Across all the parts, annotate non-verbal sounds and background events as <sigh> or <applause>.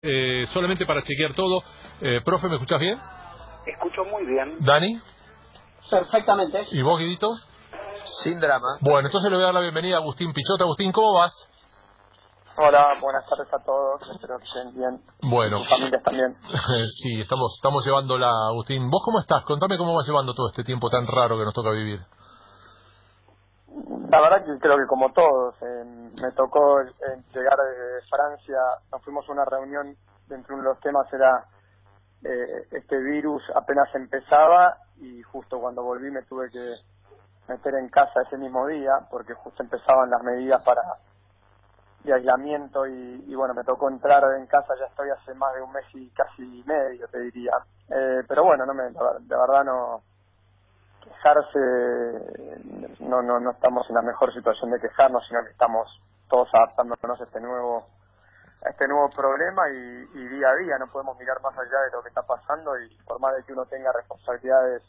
Eh, solamente para chequear todo. Eh, profe, ¿me escuchas bien? Escucho muy bien. ¿Dani? Perfectamente. ¿Y vos, Guidito? Sin drama. Bueno, entonces le voy a dar la bienvenida a Agustín Pichota. Agustín, ¿cómo vas? Hola, buenas tardes a todos. Espero que estén bien. Bueno. Sus familias también. <laughs> sí, estamos, estamos llevándola, Agustín. ¿Vos cómo estás? Contame cómo vas llevando todo este tiempo tan raro que nos toca vivir. La verdad que creo que como todos, eh, me tocó eh, llegar de Francia, nos fuimos a una reunión, dentro de uno de los temas era eh, este virus apenas empezaba y justo cuando volví me tuve que meter en casa ese mismo día porque justo empezaban las medidas para de aislamiento y, y bueno, me tocó entrar en casa, ya estoy hace más de un mes y casi medio, te diría. Eh, pero bueno, no me, de verdad no quejarse, no, no, no estamos en la mejor situación de quejarnos, sino que estamos todos adaptándonos a este nuevo a este nuevo problema y, día a día no podemos mirar más allá de lo que está pasando y por más de que uno tenga responsabilidades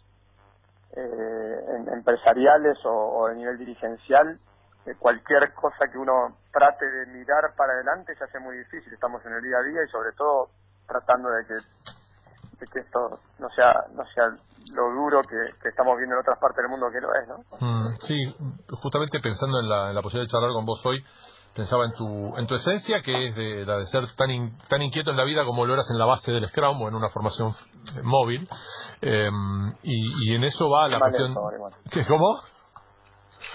eh, en, empresariales o, o de nivel dirigencial, eh, cualquier cosa que uno trate de mirar para adelante se hace muy difícil. Estamos en el día a día y sobre todo tratando de que de que esto no sea no sea lo duro que, que estamos viendo en otras partes del mundo que lo es, ¿no? Mm, sí, justamente pensando en la, en la posibilidad de charlar con vos hoy, pensaba en tu en tu esencia, que es de la de ser tan in- tan inquieto en la vida como lo eras en la base del Scrum o en una formación móvil. Eh, y, y en eso va la cuestión... lento, igual. ¿Qué, ¿Cómo?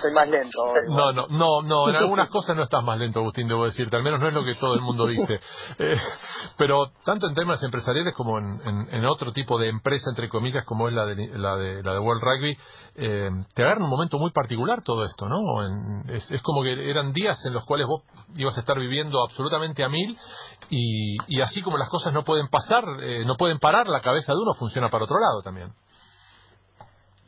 Soy más lento. No, no, no, no, en <laughs> algunas cosas no estás más lento, Agustín, debo decirte, al menos no es lo que todo el mundo dice. <laughs> Eh, pero tanto en temas empresariales como en, en- en otro tipo de empresa, entre comillas, como es la de, la de, la de World Rugby, eh, te agarra un momento muy particular todo esto, ¿no? En- es, es como que eran días en los cuales vos ibas a estar viviendo absolutamente a mil y, y así como las cosas no pueden pasar, eh, no pueden parar, la cabeza de uno funciona para otro lado también.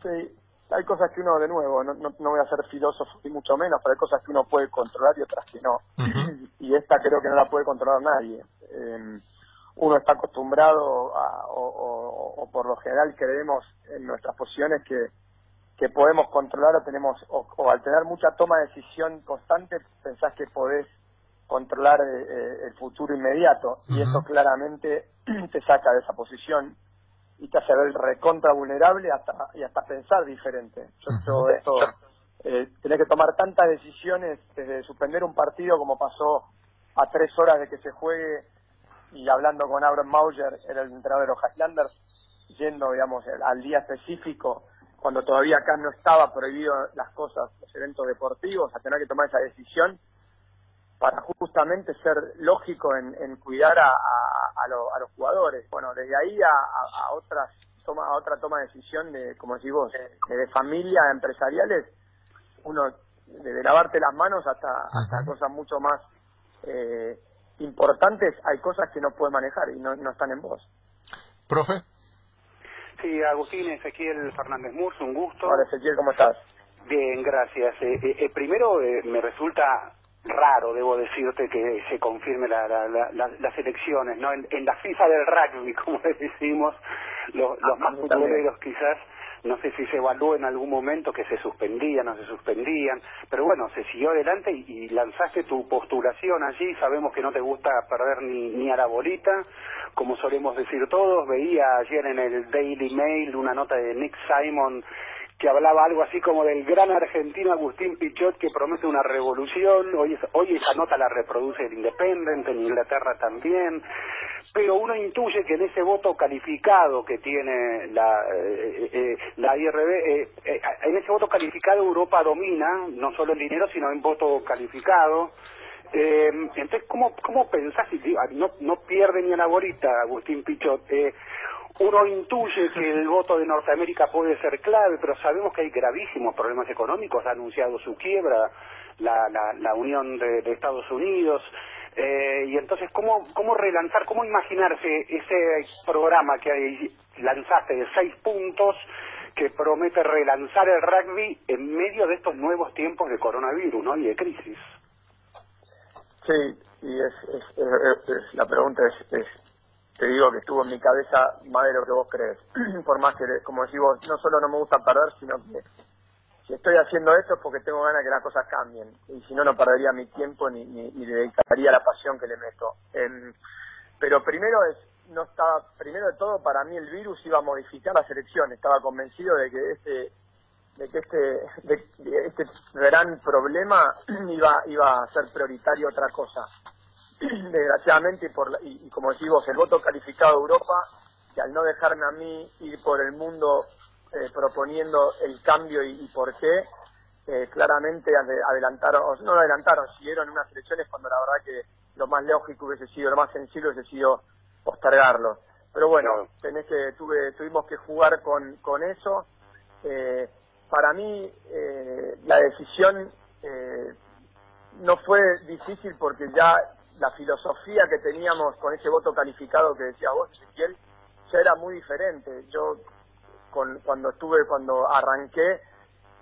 Sí, hay cosas que uno, de nuevo, no, no, no voy a ser filósofo ni mucho menos, pero hay cosas que uno puede controlar y otras que no. <clears throat> Y esta creo que no la puede controlar nadie. Eh, uno está acostumbrado a, o, o- o por lo general creemos en nuestras posiciones que, que podemos controlar o tenemos, o, o al tener mucha toma de decisión constante, pensás que podés controlar eh, eh, el futuro inmediato y eso claramente <clears throat> te saca de esa posición y te hace ver recontra vulnerable hasta y hasta pensar diferente. Yo todo esto, eh, tenés que tomar tantas decisiones desde suspender un partido como pasó a tres horas de que se juegue y hablando con Aaron Mauger, era el entrenador de los Highlanders, yendo, digamos, al- al día específico, cuando todavía acá no estaba prohibido las cosas, los eventos deportivos, a tener que tomar esa decisión para justamente ser lógico en, en cuidar a, a, a lo- a los jugadores. Bueno, desde ahí a, a- a otras toma, a otra toma de decisión de, como decís vos, de, de familia, empresariales, uno desde lavarte las manos hasta, hasta cosas mucho más eh, importantes, hay cosas que no puedes manejar y no, no están en vos. ¿Profe? Sí, Agustín Ezequiel Fernández Murs, un gusto. Ahora, Ezequiel, ¿cómo estás? Bien, gracias. Eh, eh, eh, primero, eh, me resulta raro, debo decirte, que se confirme la, la- la- la- las elecciones, ¿no? En, en la FIFA del rugby, <laughs> como le decimos, los, los Ah, más mí también. futboleros quizás, no sé si se evaluó en algún momento que se suspendían o se suspendían, pero bueno, se siguió adelante y, y lanzaste tu postulación allí, sabemos que no te gusta perder ni, ni a la bolita, como solemos decir todos, veía ayer en el Daily Mail una nota de Nick Simon que hablaba algo así como del gran argentino Agustín Pichot que promete una revolución, hoy, es- hoy esa nota la reproduce el Independent, en Inglaterra también, pero uno intuye que en ese voto calificado que tiene la, eh, eh, la IRB, eh, eh, en ese voto calificado Europa domina, no solo en dinero, sino en voto calificado. Eh, entonces, ¿cómo, cómo pensás? no, no pierde ni a la Agustín Pichot. Eh, uno intuye que el voto de Norteamérica puede ser clave, pero sabemos que hay gravísimos problemas económicos. Ha anunciado su quiebra la, la, la Unión de, Estados Unidos. Eh, y entonces, ¿cómo, ¿cómo relanzar, cómo imaginarse ese programa que hay- lanzaste de seis puntos que promete relanzar el rugby en medio de estos nuevos tiempos de coronavirus ¿no? y de crisis? Sí, y es, es, la pregunta es, te digo que estuvo en mi cabeza más de lo que vos crees. <clears throat> Por más que, como decís vos, no solo no me gusta perder, sino que si estoy haciendo esto es porque tengo ganas de que las cosas cambien. Y si no, no perdería mi tiempo ni, dedicaría la pasión que le meto. Em, pero primero es no estaba primero de todo para mí el virus iba a modificar la selección estaba convencido de que este de que este de, este gran problema <clears throat> iba iba a ser prioritario otra cosa <clears throat> desgraciadamente y por y, como decimos el voto calificado de Europa que al no dejarme a mí ir por el mundo eh, proponiendo el cambio y, por qué eh, claramente adelantaron no adelantaron siguieron unas elecciones cuando la verdad que lo más lógico hubiese sido lo más sencillo hubiese sido postergarlo. Pero bueno, tenés que, tuve, tuvimos que jugar con, con eso. Eh, para mí eh, la decisión eh, no fue difícil porque ya la filosofía que teníamos con ese voto calificado que decía vos, Ezequiel, ya era muy diferente. Yo con, cuando estuve, cuando arranqué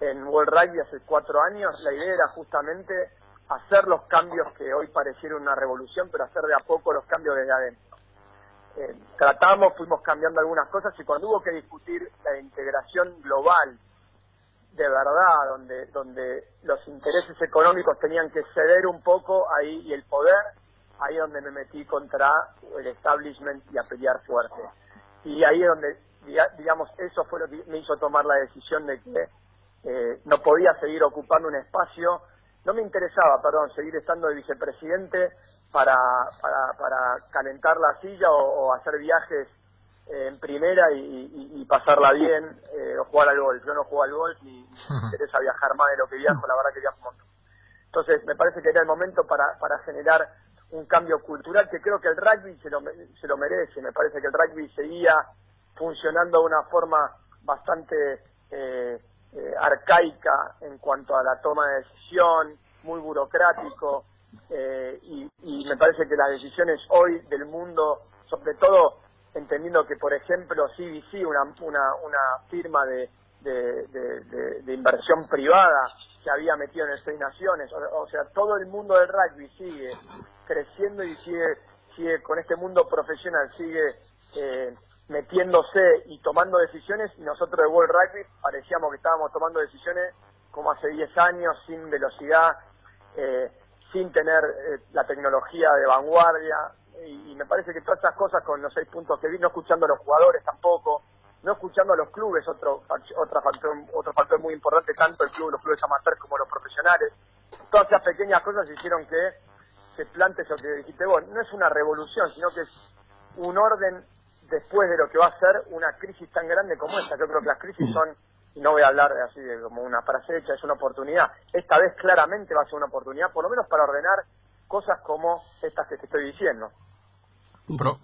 en World Rugby hace cuatro años, la idea era justamente hacer los cambios que hoy parecieron una revolución, pero hacer de a poco los cambios desde adentro eh, tratamos, fuimos cambiando algunas cosas y cuando hubo que discutir la integración global de verdad, donde, donde los intereses económicos tenían que ceder un poco ahí y el poder, ahí es donde me metí contra el establishment y a pelear fuerte. Y ahí es donde, digamos, eso fue lo que me hizo tomar la decisión de que eh, no podía seguir ocupando un espacio, no me interesaba, perdón, seguir estando de vicepresidente para, para, para calentar la silla o, hacer viajes eh, en primera y, pasarla bien eh, o jugar al golf. Yo no juego al golf ni, me <laughs> interesa viajar más de lo que viajo, la verdad que viajo un Entonces me parece que era el momento para, para generar un cambio cultural que creo que el rugby se lo, se lo merece. Me parece que el rugby seguía funcionando de una forma bastante eh, eh arcaica en cuanto a la toma de decisión, muy burocrático. Eh, y, me parece que las decisiones hoy del mundo, sobre todo entendiendo que, por ejemplo, CBC, una, una, una firma de, de, inversión privada que había metido en el Seis Naciones, o, sea, todo el mundo del rugby sigue creciendo y sigue, sigue con este mundo profesional, sigue eh, metiéndose y tomando decisiones, y nosotros de World Rugby parecíamos que estábamos tomando decisiones como hace 10 años, sin velocidad, eh, sin tener eh, la tecnología de vanguardia. Y, me parece que todas estas cosas con los seis puntos que vi, no escuchando a los jugadores tampoco, no escuchando a los clubes, otro, otro, factor, otro factor muy importante, tanto el club, los clubes amateurs como los profesionales. Todas esas pequeñas cosas hicieron que se plante eso que dijiste vos. No es una revolución, sino que es un orden después de lo que va a ser una crisis tan grande como esta. Yo creo que las crisis son y no voy a hablar así de como una frase hecha, es una oportunidad. Esta vez claramente va a ser una oportunidad, por lo menos para ordenar cosas como estas que te estoy diciendo.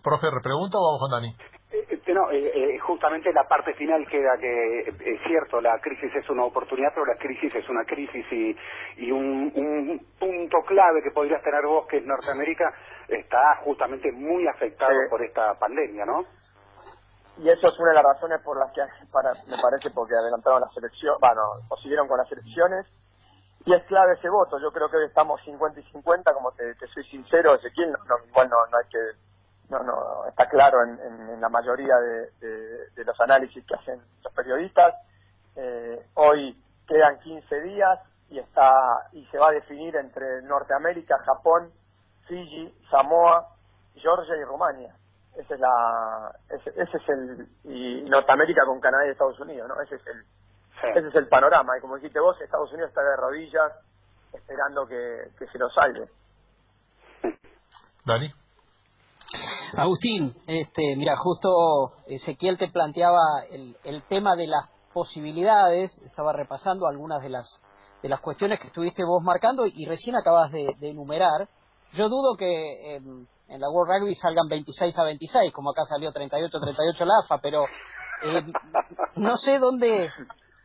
Profe, ¿repregunta o vamos con Dani? Eh, eh, no, eh, justamente la parte final queda que es cierto, la crisis es una oportunidad, pero la crisis es una crisis y, y un, un punto clave que podrías tener vos, que es Norteamérica, está justamente muy afectado por esta pandemia, ¿no? y eso es una de las razones por las que para, me parece porque adelantaron la selección, bueno, o siguieron con las elecciones y es clave ese voto. Yo creo que hoy estamos 50 y 50, como te, soy sincero, Ezequiel, no, igual no, no hay que, no, no, está claro en, en, la mayoría de, de, los análisis que hacen los periodistas. Eh, hoy quedan 15 días y está y se va a definir entre Norteamérica, Japón, Fiji, Samoa, Georgia y Rumania. Ese es la ese, es el y Norteamérica con Canadá y Estados Unidos no ese es el ese es el panorama. Y como dijiste vos Estados Unidos está de rodillas esperando que, que se lo salve. Dani Agustín este mira justo Ezequiel te planteaba el, el tema de las posibilidades. Estaba repasando algunas de las de las cuestiones que estuviste vos marcando y recién acabas de, enumerar. Yo dudo que eh, en la World Rugby salgan 26 a 26, como acá salió 38 a 38 la AFA, pero eh, no sé dónde... <laughs>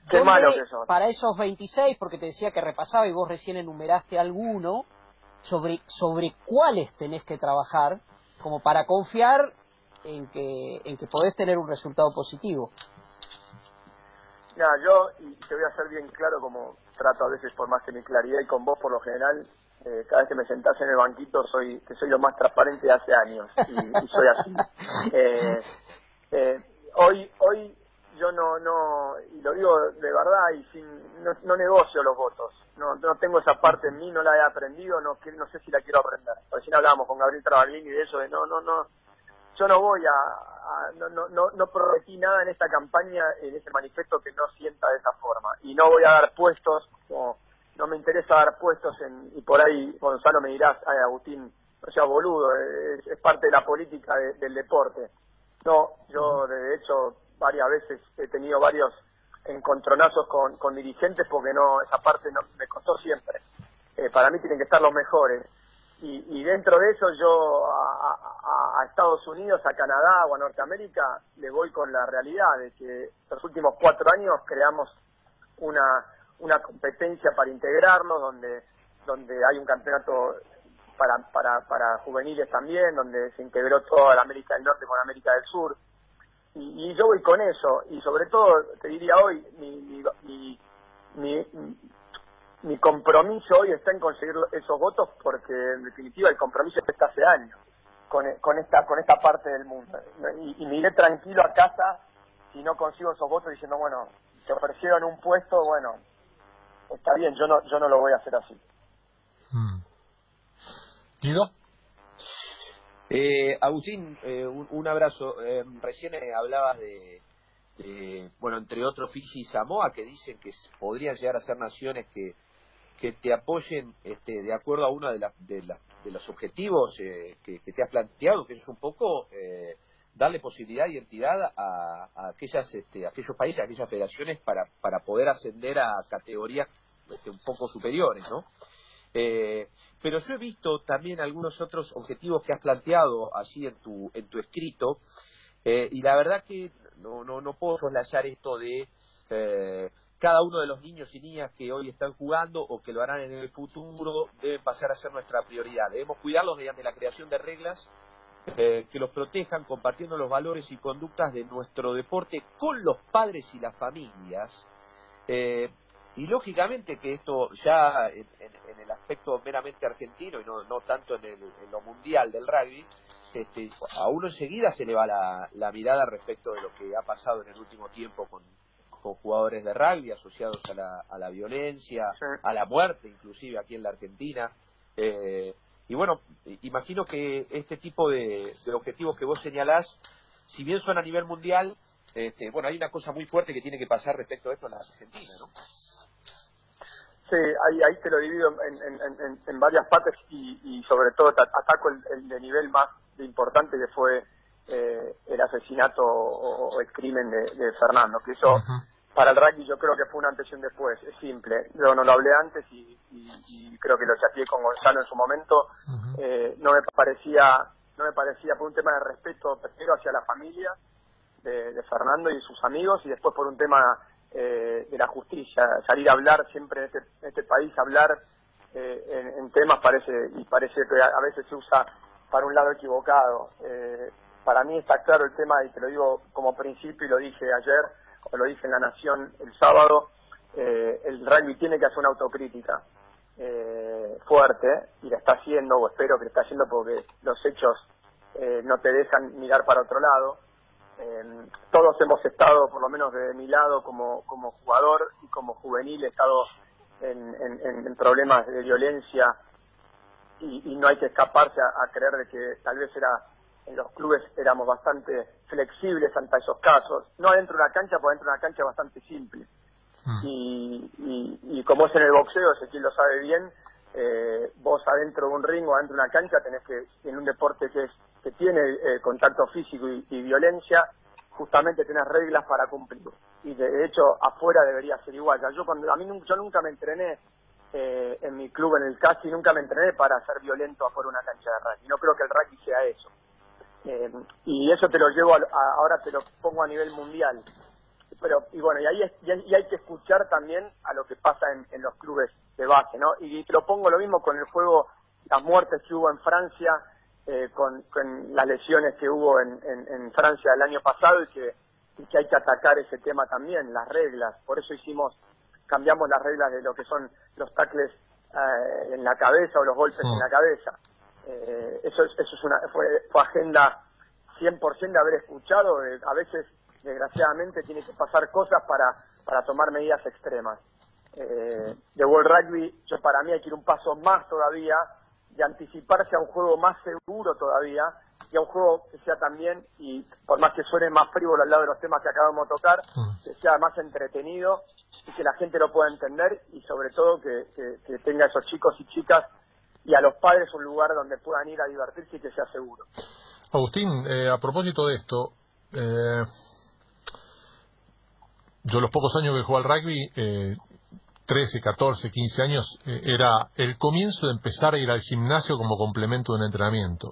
Qué malo que Para esos 26, porque te decía que repasaba y vos recién enumeraste alguno, sobre, sobre cuáles tenés que trabajar como para confiar en que, en que podés tener un resultado positivo. Mira, yo, y te voy a hacer bien claro como trato a veces por más que mi claridad y con vos por lo general, eh, cada vez que me sentás en el banquito soy que soy lo más transparente de hace años y, soy así. <laughs> Eh, eh, hoy hoy yo no no y lo digo de verdad y sin no, no, negocio los votos. No no tengo esa parte en mí, no la he aprendido, no no sé si la quiero aprender. Recién hablábamos con Gabriel Travaglini de eso de no no no yo no voy a, no, no, no, no prometí nada en esta campaña, en ese manifiesto que no sienta de esa forma. Y no voy a dar puestos, no, no me interesa dar puestos en, y por ahí Gonzalo me dirás, ay Agustín, no sea boludo, es, parte de la política del deporte. No, yo de hecho varias veces he tenido varios encontronazos con, con dirigentes porque no, esa parte no, me costó siempre. Eh, para mí tienen que estar los mejores y, dentro de eso yo a, Estados Unidos, a Canadá o a Norteamérica le voy con la realidad de que los últimos cuatro años creamos una, una competencia para integrarnos, donde, donde hay un campeonato para, para, para juveniles también, donde se integró toda la América del Norte con América del Sur. Y, yo voy con eso, y sobre todo, te diría hoy, mi, mi, mi, mi compromiso hoy está en conseguir esos votos porque en definitiva el compromiso está hace años con, con esta con esta parte del mundo. Y, me iré tranquilo a casa si no consigo esos votos diciendo bueno te ofrecieron un puesto bueno está bien yo no yo no lo voy a hacer así hmm. Eh, Agustín eh, un, abrazo eh, recién eh, hablabas de, de, bueno entre otros Fiji y Samoa que dicen que podrían llegar a ser naciones que que te apoyen este, de acuerdo a uno de, de, de los objetivos eh, que, te has planteado, que es un poco eh, darle posibilidad y entidad a, aquellas, este, aquellos países, a aquellas federaciones para, para poder ascender a categorías este, un poco superiores, ¿no? Eh, pero yo he visto también algunos otros objetivos que has planteado allí en tu, en tu escrito, y la verdad que no, no, no puedo soslayar esto de cada uno de los niños y niñas que hoy están jugando o que lo harán en el futuro deben pasar a ser nuestra prioridad. Debemos cuidarlos mediante la creación de reglas eh, que los protejan compartiendo los valores y conductas de nuestro deporte con los padres y las familias. Eh, y lógicamente que esto ya en, el aspecto meramente argentino y no, no tanto en, el, lo mundial del rugby, este, a uno enseguida se le va la, la mirada respecto de lo que ha pasado en el último tiempo con, con jugadores de rugby asociados a la, a la violencia, a la muerte, inclusive aquí en la Argentina. Eh, y bueno, imagino que este tipo de, objetivos que vos señalás, si bien son a nivel mundial, este, bueno, hay una cosa muy fuerte que tiene que pasar respecto a esto en la Argentina, ¿no? Sí, ahí, ahí te lo divido en, en, varias partes y, sobre todo ataco el, de nivel más importante que fue eh, el asesinato o, el crimen de, Fernando, que eso para el rugby yo creo que fue una antes y un después, es simple. Yo no lo hablé antes y, creo que lo chateé con Gonzalo en su momento. eh, no me parecía, no me parecía por un tema de respeto primero hacia la familia de, Fernando y sus amigos y después por un tema eh, de la justicia. Salir a hablar siempre en este, este país, hablar eh, en, temas parece y parece que a, veces se usa para un lado equivocado. Eh, para mí está claro el tema y te lo digo como principio y lo dije ayer lo dije en La Nación el sábado, eh, el rugby tiene que hacer una autocrítica eh, fuerte y la está haciendo, o espero que la está haciendo porque los hechos eh, no te dejan mirar para otro lado. Todos hemos estado, por lo menos de mi lado, como, como jugador y como juvenil, he estado en, en, problemas de violencia y, y, no hay que escaparse a creer de que tal vez era en los clubes éramos bastante flexibles ante esos casos, no adentro de una cancha, porque adentro de una cancha es bastante simple. Mm. Y, y, como es en el boxeo, quien lo sabe bien, eh, vos adentro de un ring o adentro de una cancha tenés que, en un deporte que, es, que tiene eh, contacto físico y, violencia, justamente tenés reglas para cumplir. Y de, hecho, afuera debería ser igual. yo, cuando, a mí yo nunca me entrené eh, en mi club, en el CASI, nunca me entrené para ser violento afuera de una cancha de rugby. No creo que el rugby sea eso. Eh, y eso te lo llevo, ahora te lo pongo a nivel mundial. Pero, y bueno, y ahí, y hay que escuchar también a lo que pasa en, los clubes de base, ¿no? Y te lo pongo lo mismo con el juego, las muertes que hubo en Francia, eh, con, las lesiones que hubo en, en, Francia el año pasado y que, que hay que atacar ese tema también, las reglas. Por eso hicimos, cambiamos las reglas de lo que son los tacles eh, en la cabeza o los golpes en la cabeza. Eh, eso, eso es una, fue, fue agenda 100% de haber escuchado. a veces, desgraciadamente, tiene que pasar cosas para, para tomar medidas extremas. Eh, de World Rugby, yo para mí hay que ir un paso más todavía, de anticiparse a un juego más seguro todavía, y a un juego que sea también, y por más que suene más frívolo al lado de los temas que acabamos de tocar, Mm. que sea más entretenido y que la gente lo pueda entender y sobre todo que, que- que tenga a esos chicos y chicas y a los padres un lugar donde puedan ir a divertirse y que sea seguro. Agustín, eh, a propósito de esto, eh, yo los pocos años que jugué al rugby, eh, 13, 14, 15 años, eh, era el comienzo de empezar a ir al gimnasio como complemento de un entrenamiento.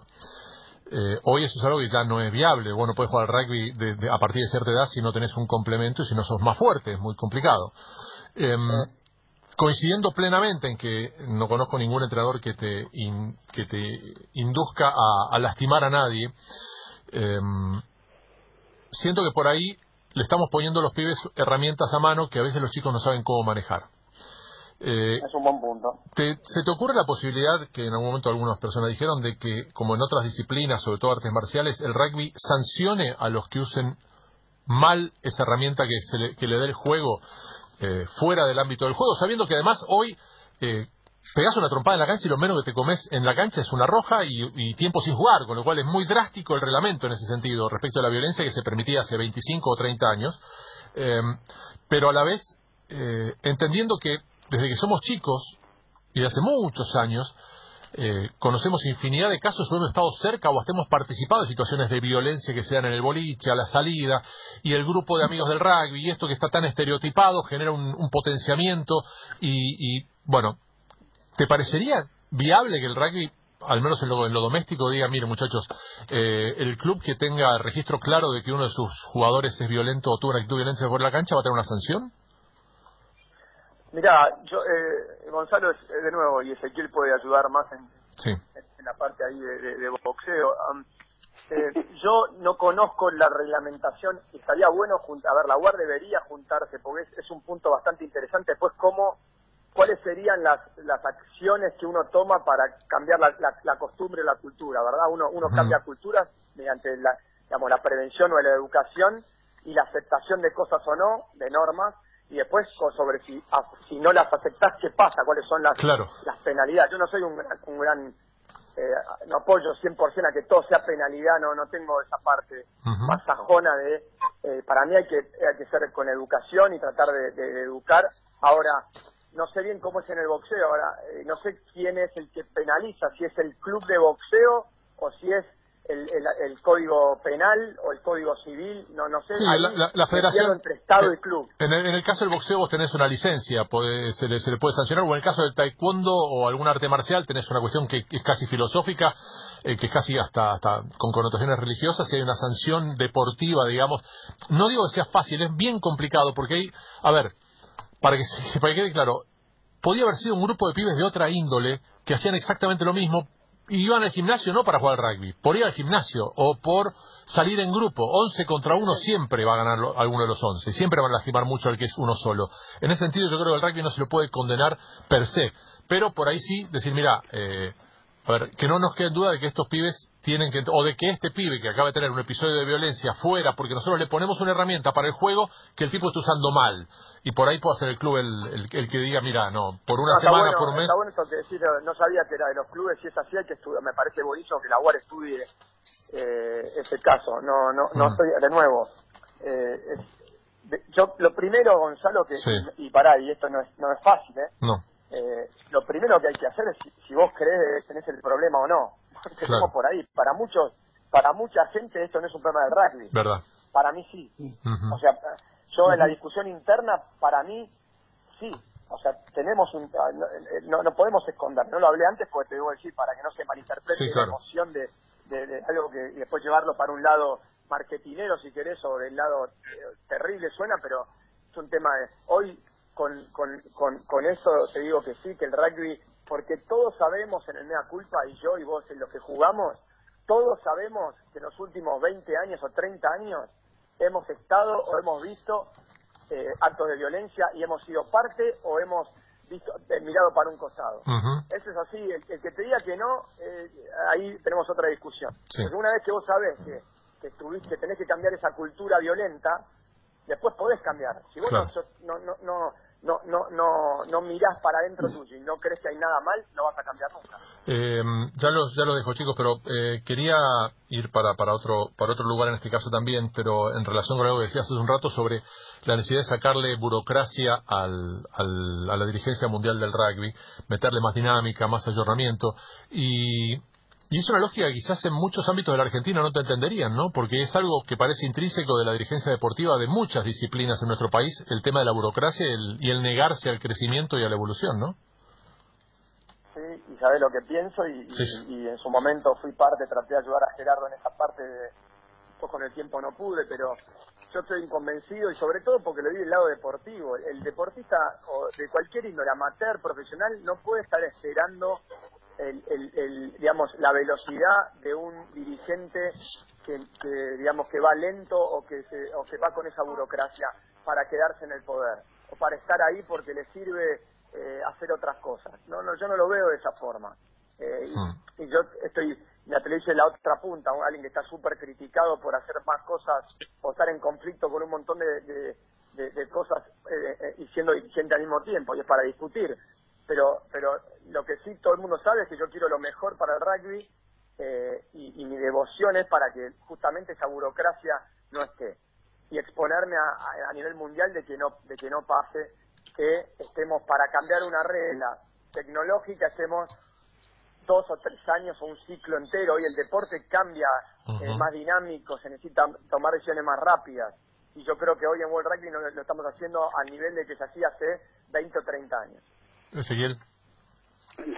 Eh, hoy eso es algo que ya no es viable. Vos no puedes jugar al rugby de- de- a partir de cierta edad si no tenés un complemento y si no sos más fuerte, es muy complicado. Em, coincidiendo plenamente en que no conozco ningún entrenador que te, in- que te induzca a, a lastimar a nadie, em, siento que por ahí le estamos poniendo a los pibes herramientas a mano que a veces los chicos no saben cómo manejar. Eh, Es un buen punto. ¿te- ¿Se te ocurre la posibilidad, que en algún momento algunas personas dijeron, de que, como en otras disciplinas, sobre todo artes marciales, el rugby sancione a los que usen mal esa herramienta que, se le, que le dé el juego eh, fuera del ámbito del juego, sabiendo que además hoy eh, pegás una trompada en la cancha y lo menos que te comes en la cancha es una roja y, y tiempo sin jugar, con lo cual es muy drástico el reglamento en ese sentido respecto a la violencia que se permitía hace 25 o 30 años, Eh, pero a la vez entendiendo que desde que somos chicos y de hace muchos años eh, conocemos infinidad de casos o hemos estado cerca o hasta hemos participado en situaciones de violencia que se dan en el boliche, a la salida, y el grupo de amigos del rugby, y esto que está tan estereotipado genera un, un potenciamiento, y, y, bueno, ¿te parecería viable que el rugby, al menos en lo, en lo doméstico, diga, mire muchachos, eh, el club que tenga registro claro de que uno de sus jugadores es violento o tuvo una actitud de violencia por la cancha va a tener una sanción? Mira, yo, eh, Gonzalo, es- eh, de nuevo, y Ezequiel puede ayudar más en, Sí. en la parte ahí de, de- de boxeo. Eh, yo no conozco la reglamentación, y estaría bueno, jun- a ver, la UAR debería juntarse, porque es, es un punto bastante interesante, después cómo, cuáles serían las, las acciones que uno toma para cambiar la, la, la costumbre, la cultura, ¿verdad? Uno, uno cambia culturas mediante la, digamos, la prevención o la educación y la aceptación de cosas o no, de normas, y después sobre si, a- si no las aceptás, ¿qué pasa? ¿Cuáles son las, Claro. las penalidades? Yo no soy un gran, un gran eh, no apoyo 100% a que todo sea penalidad, no no tengo esa parte más sajona de, eh, para mí hay que, hay que ser con educación y tratar de, de- de educar. Ahora, no sé bien cómo es en el boxeo, ahora eh, no sé quién es el que penaliza, si es el club de boxeo o si es el, el, el código penal o el código civil, no no sé. Sí, la, la- la me federación. entre Estado eh, y club. En el, en el caso del boxeo vos tenés una licencia, puede- se, le, se le puede sancionar, o en el caso del taekwondo o algún arte marcial tenés una cuestión que, es casi filosófica, eh, que es casi hasta, hasta con connotaciones religiosas, y hay una sanción deportiva, digamos. No digo que sea fácil, es bien complicado, porque hay, a ver, para que, <laughs> para que quede claro, podía haber sido un grupo de pibes de otra índole que hacían exactamente lo mismo y iban al gimnasio no para jugar al rugby, por ir al gimnasio o por salir en grupo. 11 contra 1 siempre va a ganar lo- alguno de los 11, y siempre van a lastimar mucho al que es uno solo. En ese sentido yo creo que el rugby no se lo puede condenar per se, pero por ahí sí decir, mira, eh, a ver, que no nos quede duda de que estos pibes tienen que, o de que este pibe que acaba de tener un episodio de violencia fuera, porque nosotros le ponemos una herramienta para el juego que el tipo está usando mal. Y por ahí puede ser el club el, el- el que diga, mira, no, por una No, semana, bueno, por un mes. Está bueno eso que decís, no- sabía que era de los clubes, si es así hay que estudiar, me parece buenísimo que la UAR estudie eh, ese caso, no no no Mm. de nuevo, eh, es- de- yo lo primero, Gonzalo, que, Sí. y, y pará, y esto no es, no es fácil, ¿eh? No, Eh, lo primero que hay que hacer es si, si vos crees que tenés el problema o no. Claro. por ahí. Para muchos, para mucha gente esto no es un problema del rugby. verdad. Para mí sí. O sea, yo en la discusión interna, para mí, sí. O sea, tenemos un... No, no, no podemos esconder. No lo hablé antes porque te debo decir para que no se malinterprete Sí, la emoción de, de, de algo que y después llevarlo para un lado marketinero, si querés, o del lado eh, terrible suena, pero es un tema de... Hoy, con, con, con, con eso te digo que sí, que el rugby... Porque todos sabemos en el mea culpa, y yo y vos en los que jugamos, todos sabemos que en los últimos 20 años o 30 años hemos estado o hemos visto eh, actos de violencia y hemos sido parte o hemos visto eh, mirado para un costado. Eso es así, el, el que te diga que no, eh, ahí tenemos otra discusión. Sí. Una vez que vos sabés que, que, tuviste, que tenés que cambiar esa cultura violenta, después podés cambiar. Si vos Claro. no, no, no, no, no, no, no, mirás para adentro tuyo y no crees que hay nada mal, no vas a cambiar nunca. Eh, ya los ya lo dejo chicos, pero eh, quería ir para para otro para otro lugar en este caso también, pero en relación con algo que decías hace un rato sobre la necesidad de sacarle burocracia al, al, a la dirigencia mundial del rugby, meterle más dinámica, más ayornamiento y y es una lógica que quizás en muchos ámbitos de la Argentina no te entenderían, ¿no? Porque es algo que parece intrínseco de la dirigencia deportiva de muchas disciplinas en nuestro país, el tema de la burocracia y el, negarse al crecimiento y a la evolución, ¿no? Sí, y sabes lo que pienso y, y, en su momento fui parte, traté de ayudar a Gerardo en esa parte, de, pues con el tiempo no pude, pero yo estoy inconvencido y sobre todo porque lo vi del lado deportivo. El deportista o de cualquier índole, amateur, profesional, no puede estar esperando el, el, digamos la velocidad de un dirigente que, digamos que va lento o que se, o que va con esa burocracia para quedarse en el poder o para estar ahí porque le sirve eh, hacer otras cosas. No no yo no lo veo de esa forma. Eh, hmm. y, yo estoy la televisión la otra punta alguien que está súper criticado por hacer más cosas o estar en conflicto con un montón de, de, cosas eh, y siendo dirigente al mismo tiempo y es para discutir pero pero lo que sí todo el mundo sabe es que yo quiero lo mejor para el rugby eh, y, mi devoción es para que justamente esa burocracia no esté. Y exponerme a, a, nivel mundial de que no de que no pase que estemos para cambiar una regla tecnológica estemos dos o tres años o un ciclo entero. Y el deporte cambia es más dinámico se necesita tomar decisiones más rápidas. Y yo creo que hoy en World Rugby lo, lo estamos haciendo al nivel de que se hacía hace 20 o 30 años Ezequiel.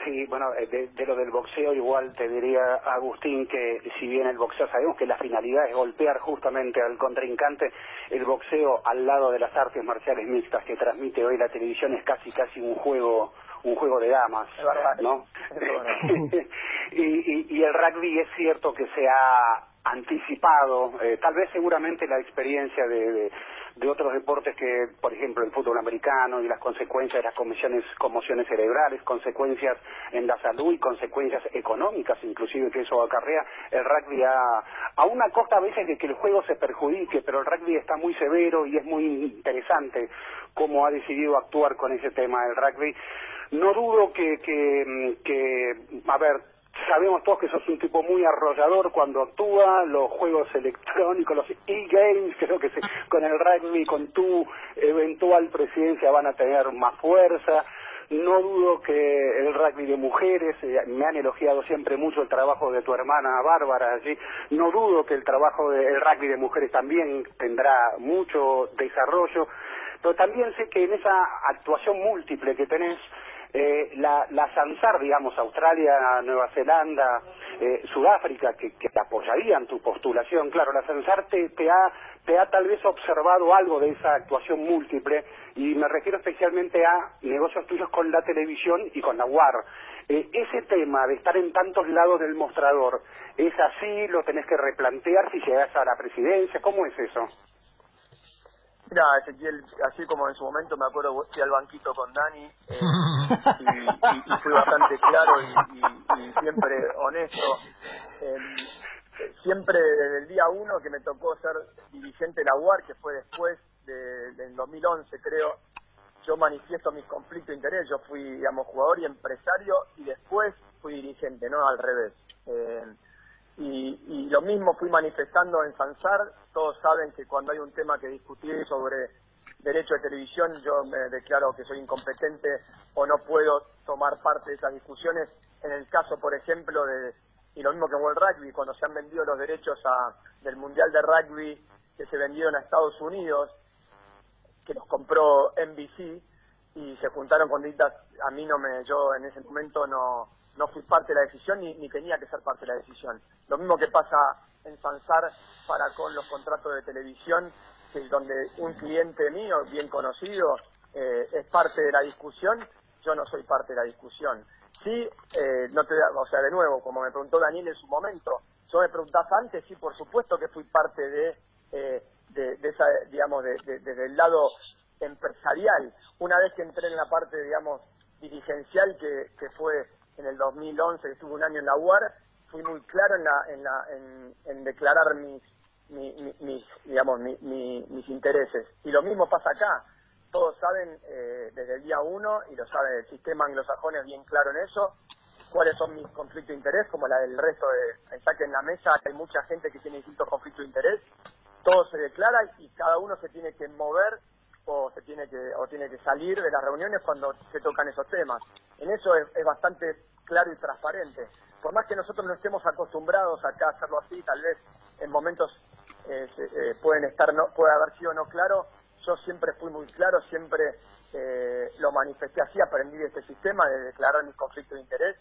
Sí, bueno, eh, de, lo del boxeo igual te diría, Agustín, que si bien el boxeo sabemos que la finalidad es golpear justamente al contrincante, el boxeo al lado de las artes marciales mixtas que transmite hoy la televisión es casi casi un juego un juego de damas, ¿no? <laughs> y, y, y el rugby es cierto que se ha anticipado, eh, tal vez seguramente la experiencia de, de, otros deportes que, por ejemplo, el fútbol americano y las consecuencias de las conmociones, conmociones cerebrales, consecuencias en la salud y consecuencias económicas, inclusive que eso acarrea el rugby a, a una costa a veces de que el juego se perjudique, pero el rugby está muy severo y es muy interesante cómo ha decidido actuar con ese tema el rugby. No dudo que, que, que a ver, sabemos todos que sos un tipo muy arrollador cuando actúa, los juegos electrónicos, los e-games, creo que con el rugby, con tu eventual presidencia van a tener más fuerza. No dudo que el rugby de mujeres, eh, me han elogiado siempre mucho el trabajo de tu hermana Bárbara allí, no dudo que el trabajo del rugby de mujeres también tendrá mucho desarrollo, pero también sé que en esa actuación múltiple que tenés, eh, la, la SANSAR, digamos, Australia, Nueva Zelanda, eh, Sudáfrica, que, que apoyarían tu postulación, claro, la SANSAR te, te, ha, te ha tal vez observado algo de esa actuación múltiple y me refiero especialmente a negocios tuyos con la televisión y con la UAR. Eh, ese tema de estar en tantos lados del mostrador, ¿es así? ¿Lo tenés que replantear si llegas a la presidencia? ¿Cómo es eso? Mira, Ezequiel, así como en su momento me acuerdo, fui al banquito con Dani eh, y, fui bastante claro y, siempre honesto. Em, siempre desde el día uno que me tocó ser dirigente de la UAR, que fue después de, del 2011 creo, yo manifiesto mis conflictos de interés. Yo fui, digamos, jugador y empresario y después fui dirigente, no al revés. Eh, y, y lo mismo fui manifestando en Sansar. Todos saben que cuando hay un tema que discutir sobre derecho de televisión, yo me declaro que soy incompetente o no puedo tomar parte de esas discusiones. En el caso, por ejemplo, de y lo mismo que en World Rugby, cuando se han vendido los derechos a, del Mundial de Rugby que se vendieron a Estados Unidos, que los compró NBC y se juntaron con distintas, a mí no me, yo en ese momento no, no fui parte de la decisión ni, ni tenía que ser parte de la decisión. Lo mismo que pasa en Sansar para con los contratos de televisión, donde un cliente mío, bien conocido, eh, es parte de la discusión, yo no soy parte de la discusión. Sí, eh, no te, o sea, de nuevo, como me preguntó Daniel en su momento, yo me preguntás antes, sí, por supuesto que fui parte de, eh, de, de, esa, digamos, de, el lado empresarial. Una vez que entré en la parte, digamos, dirigencial, que, que fue en el 2011, que estuve un año en la UAR, fui muy claro en, la, en, la, en, declarar mis, mis, digamos, mis intereses. Y lo mismo pasa acá. todos saben eh, desde el día uno, y lo sabe el sistema anglosajón es bien claro en eso, cuáles son mis conflictos de interés, como la del resto de, que en la mesa hay mucha gente que tiene distintos conflictos de interés, todo se declara y cada uno se tiene que mover o se tiene que o tiene que salir de las reuniones cuando se tocan esos temas. En eso es, es bastante claro y transparente. Por más que nosotros no estemos acostumbrados acá a hacerlo así, tal vez en momentos eh, eh, pueden estar no puede haber sido no claro, yo siempre fui muy claro, siempre eh, lo manifesté así, aprendí de este sistema de declarar mis conflictos de interés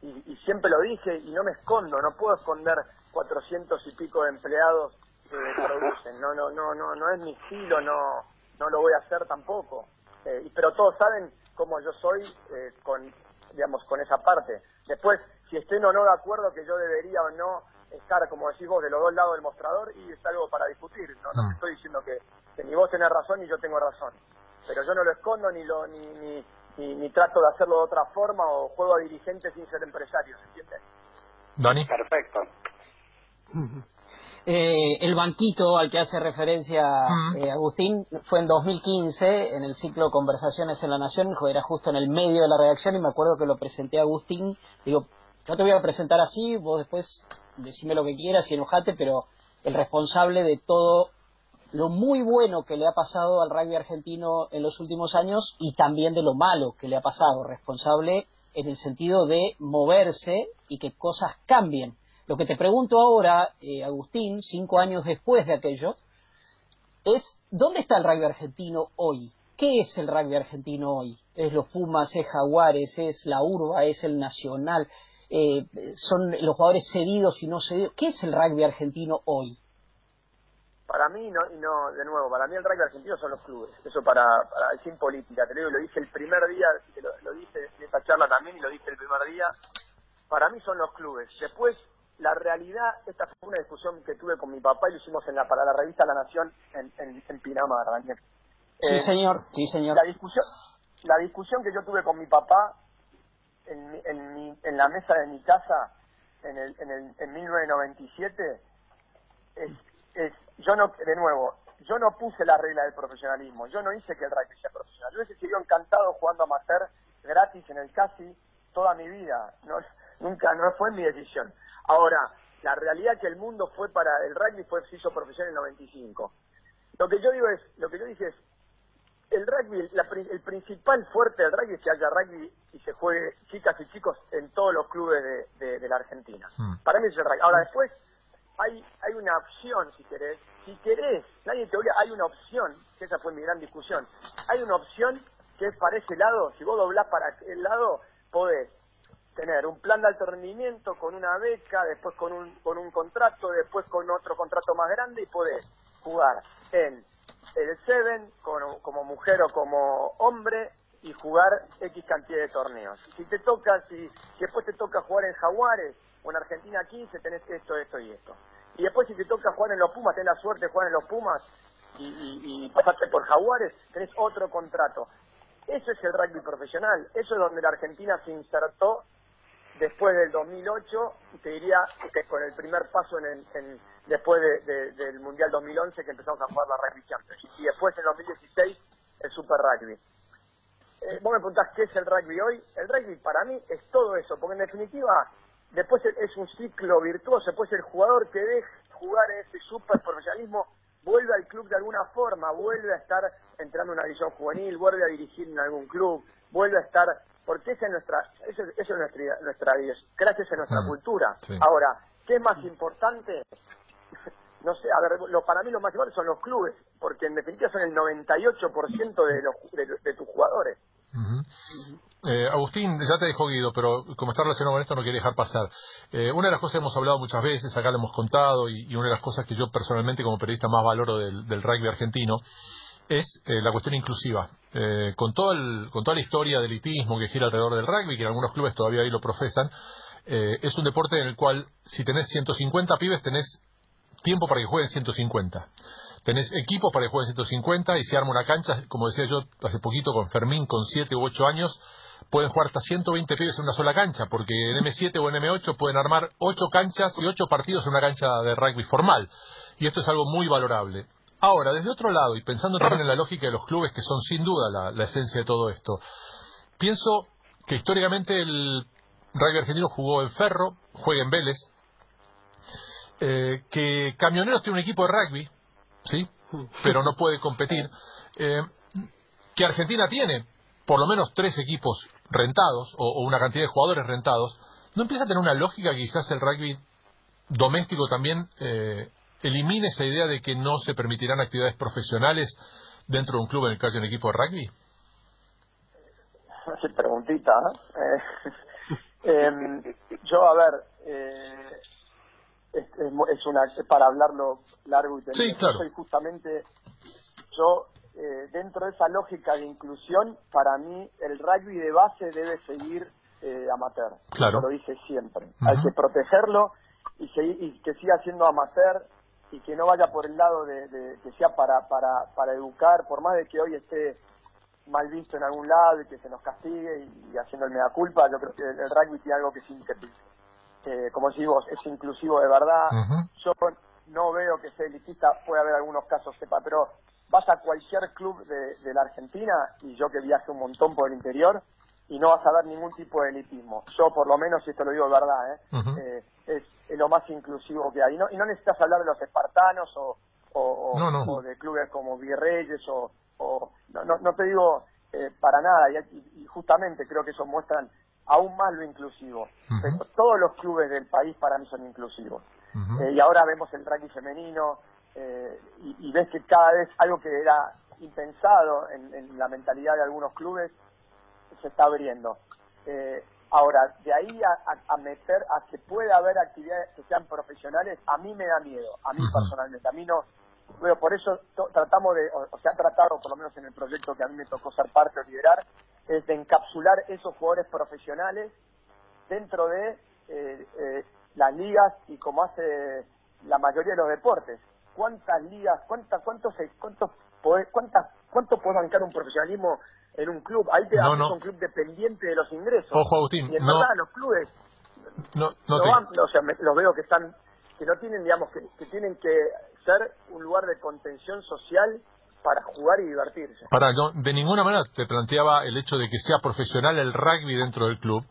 y, siempre lo dije y no me escondo, no puedo esconder 400 y pico de empleados que <laughs> producen, no, no, no, no, no es mi estilo, no, no lo voy a hacer tampoco. Eh, pero todos saben cómo yo soy eh, con, digamos, con esa parte. Después, si estén o no de acuerdo que yo debería o no estar, como decís vos, de los dos lados del mostrador y es algo para discutir. No, no mm. estoy diciendo que, que, ni vos tenés razón ni yo tengo razón. Pero yo no lo escondo ni lo ni, ni, ni, trato de hacerlo de otra forma o juego a dirigente sin ser empresario, ¿se entiende? Dani. Perfecto. Eh, el banquito al que hace referencia eh, Agustín fue en 2015 en el ciclo Conversaciones en la Nación, era justo en el medio de la redacción y me acuerdo que lo presenté a Agustín, digo, no te voy a presentar así, vos después decime lo que quieras y enojate, pero el responsable de todo lo muy bueno que le ha pasado al rugby argentino en los últimos años y también de lo malo que le ha pasado, responsable en el sentido de moverse y que cosas cambien. Lo que te pregunto ahora, eh, Agustín, cinco años después de aquello, es ¿dónde está el rugby argentino hoy? ¿Qué es el rugby argentino hoy? ¿Es los Pumas, es Jaguares, es la Urba, es el Nacional? Eh, ¿Son los jugadores cedidos y no cedidos? ¿Qué es el rugby argentino hoy? para mí, no, y no, de nuevo, para mí el rugby argentino son los clubes. Eso para, para sin política. Te lo digo, lo dije el primer día, lo, lo dije en esta charla también y lo dije el primer día. Para mí son los clubes. Después, la realidad, esta fue una discusión que tuve con mi papá y lo hicimos en la, para la revista La Nación en, en, en Pinamar, Daniel. Sí, eh, señor, sí, señor. La discusión, la discusión que yo tuve con mi papá en, en, mi, en la mesa de mi casa en, el, en, el, en 1997 es es, yo no, de nuevo, yo no puse la regla del profesionalismo, yo no hice que el rugby sea profesional. Yo hubiese sido encantado jugando amateur gratis en el casi toda mi vida, no, nunca, no fue mi decisión. Ahora, la realidad que el mundo fue para el rugby fue se hizo profesional en el 95. Lo que yo digo es, lo que yo dije es, el rugby, el principal fuerte del rugby es que haya rugby y se juegue chicas y chicos en todos los clubes de, de, la Argentina. Mm. Para mí es el rugby. Ahora después, hay, hay una opción, si querés, si querés, nadie te obliga, hay una opción, que esa fue mi gran discusión, hay una opción que es para ese lado, si vos doblás para el lado, podés tener un plan de alto con una beca, después con un, con un contrato, después con otro contrato más grande y podés jugar en el Seven como, como mujer o como hombre y jugar X cantidad de torneos. Si te toca, si, después te toca jugar en Jaguares o en Argentina 15 tenés esto, esto y esto. Y después si te toca jugar en los Pumas, tenés la suerte de jugar en los Pumas y, y, pasaste por Jaguares, tenés otro contrato. Eso es el rugby profesional, eso es donde la Argentina se insertó después del 2008, y te diría que con el primer paso en, en después del Mundial 2011 que empezamos a jugar la Rugby Championship, y después en 2016 el Super Rugby. Eh, vos me preguntás qué es el rugby hoy, el rugby para mí es todo eso, porque en definitiva después es un ciclo virtuoso, después el jugador que deja jugar en ese super profesionalismo vuelve al club de alguna forma, vuelve a estar entrando en una división juvenil, vuelve a dirigir en algún club, vuelve a estar, porque esa es nuestra, eso, es nuestra, nuestra gracias a nuestra mm, cultura. Ahora, ¿qué es más importante? <laughs> no sé, a ver, lo, para mí lo más importante son los clubes, porque en definitiva son el 98% de, los, de tus jugadores. Eh, Agustín, ya te dejo Guido, pero como está relacionado con esto no quería dejar pasar. Eh, una de las cosas que hemos hablado muchas veces, acá lo hemos contado, y, una de las cosas que yo personalmente como periodista más valoro del, rugby argentino es eh, la cuestión inclusiva. con, todo con toda la historia del elitismo que gira alrededor del rugby, que en algunos clubes todavía ahí lo profesan, es un deporte en el cual si tenés 150 pibes tenés tiempo para que jueguen 150 tenés equipos para que jueguen 150 y se arma una cancha, como decía yo hace poquito con Fermín, con 7 u 8 años, pueden jugar hasta 120 pibes en una sola cancha, porque en M7 o en M8 pueden armar 8 canchas y 8 partidos en una cancha de rugby formal. Y esto es algo muy valorable. Ahora, desde otro lado, y pensando también en la lógica de los clubes, que son sin duda la, esencia de todo esto, pienso que históricamente el rugby argentino jugó en Ferro, juega en Vélez, eh, que Camioneros tiene un equipo de rugby, ¿sí? Pero no puede competir. Eh, que Argentina tiene por lo menos tres equipos rentados o, una cantidad de jugadores rentados, ¿no empieza a tener una lógica quizás el rugby doméstico también eh, elimine esa idea de que no se permitirán actividades profesionales dentro de un club en el caso de un equipo de rugby? preguntita. ¿eh? <laughs> Em, yo, a ver, eh, es, una para hablarlo largo y tendido. Sí, claro. Soy justamente, yo eh, dentro de esa lógica de inclusión, para mí el rugby de base debe seguir eh, amateur. Claro. lo dije siempre. Hay que protegerlo y, y, que siga siendo amateur y que no vaya por el lado de, que sea para, para, para educar, por más de que hoy esté mal visto en algún lado y que se nos castigue y, haciendo el mea culpa, yo creo que el, rugby tiene algo que es eh, como decimos, es inclusivo de verdad. Yo no veo que sea elitista, puede haber algunos casos, sepa, pero vas a cualquier club de, la Argentina, y yo que viaje un montón por el interior, y no vas a ver ningún tipo de elitismo. Yo, por lo menos, y esto lo digo de verdad, ¿eh? eh es, lo más inclusivo que hay. Y no, y no necesitas hablar de los espartanos o, o, de clubes como Virreyes o... no, no, te digo eh, para nada, y, justamente creo que eso muestran aún más lo inclusivo. todos los clubes del país para mí son inclusivos. Eh, y ahora vemos el rugby femenino, eh, y, ves que cada vez algo que era impensado en, la mentalidad de algunos clubes se está abriendo. Eh, ahora, de ahí a, meter a que pueda haber actividades que sean profesionales, a mí me da miedo, a mí personalmente, a mí no. Bueno, por eso tratamos de, o, se ha tratado, por lo menos en el proyecto que a mí me tocó ser parte o liderar, es de encapsular esos jugadores profesionales dentro de eh, las ligas y como hace la mayoría de los deportes cuántas ligas, cuántas, cuántos, cuántos, cuántas, cuánto puede bancar un profesionalismo en un club. Ahí te no, un club dependiente de los ingresos. Ojo, Agustín. Y en verdad los clubes no, no o sea, los veo que están, que no tienen, digamos, que, que tienen que ser un lugar de contención social para jugar y divertirse. Para, no, de ninguna manera te planteaba el hecho de que sea profesional el rugby dentro del club,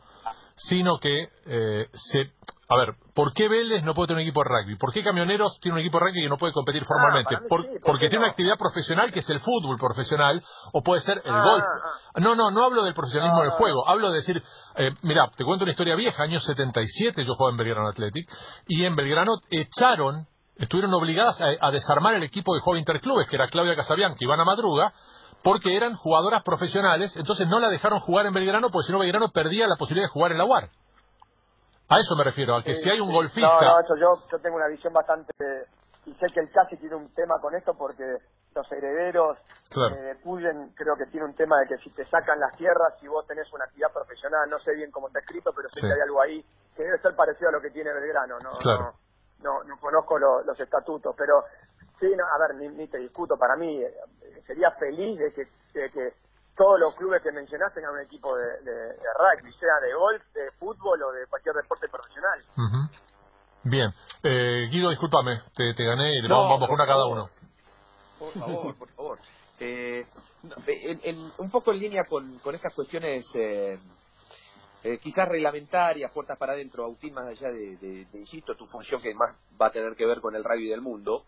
sino que eh, se a ver, ¿por qué Vélez no puede tener un equipo de rugby? ¿Por qué Camioneros tiene un equipo de rugby y no puede competir formalmente? Ah, porque tiene una actividad profesional que es el fútbol profesional o puede ser el ah, golf. Ah. No, no, no hablo del profesionalismo del juego. Hablo de decir, eh, mira, te cuento una historia vieja. Año 77 yo jugaba en Belgrano Athletic y en Belgrano echaron, estuvieron obligadas a, desarmar el equipo de Joven Interclubes, que era Claudia Casabian, que iban a Madruga, porque eran jugadoras profesionales, entonces no la dejaron jugar en Belgrano porque si no Belgrano perdía la posibilidad de jugar en la UAR. A eso me refiero, a que si hay un golfista... No, no, eso yo, yo tengo una visión bastante... Y sé que el CASI tiene un tema con esto porque los herederos claro. eh, de Puyen creo que tiene un tema de que si te sacan las tierras, si vos tenés una actividad profesional, no sé bien cómo está escrito, pero sé que hay algo ahí que debe ser parecido a lo que tiene Belgrano, ¿no? Claro. No, no, conozco los estatutos, pero sí, no, a ver, ni, ni te discuto, para mí eh, sería feliz de que, de que todos los clubes que mencionaste tengan un equipo de, rugby, sea de golf, de fútbol o de cualquier deporte profesional. Bien. Eh, Guido, discúlpame, te, gané y vamos, vamos una cada uno. Por favor, por favor. Eh, un poco en línea con, con estas cuestiones eh, eh, quizás reglamentarias, puertas para adentro, Agustín, más allá de, de, de, insisto, tu función que más va a tener que ver con el rugby del mundo.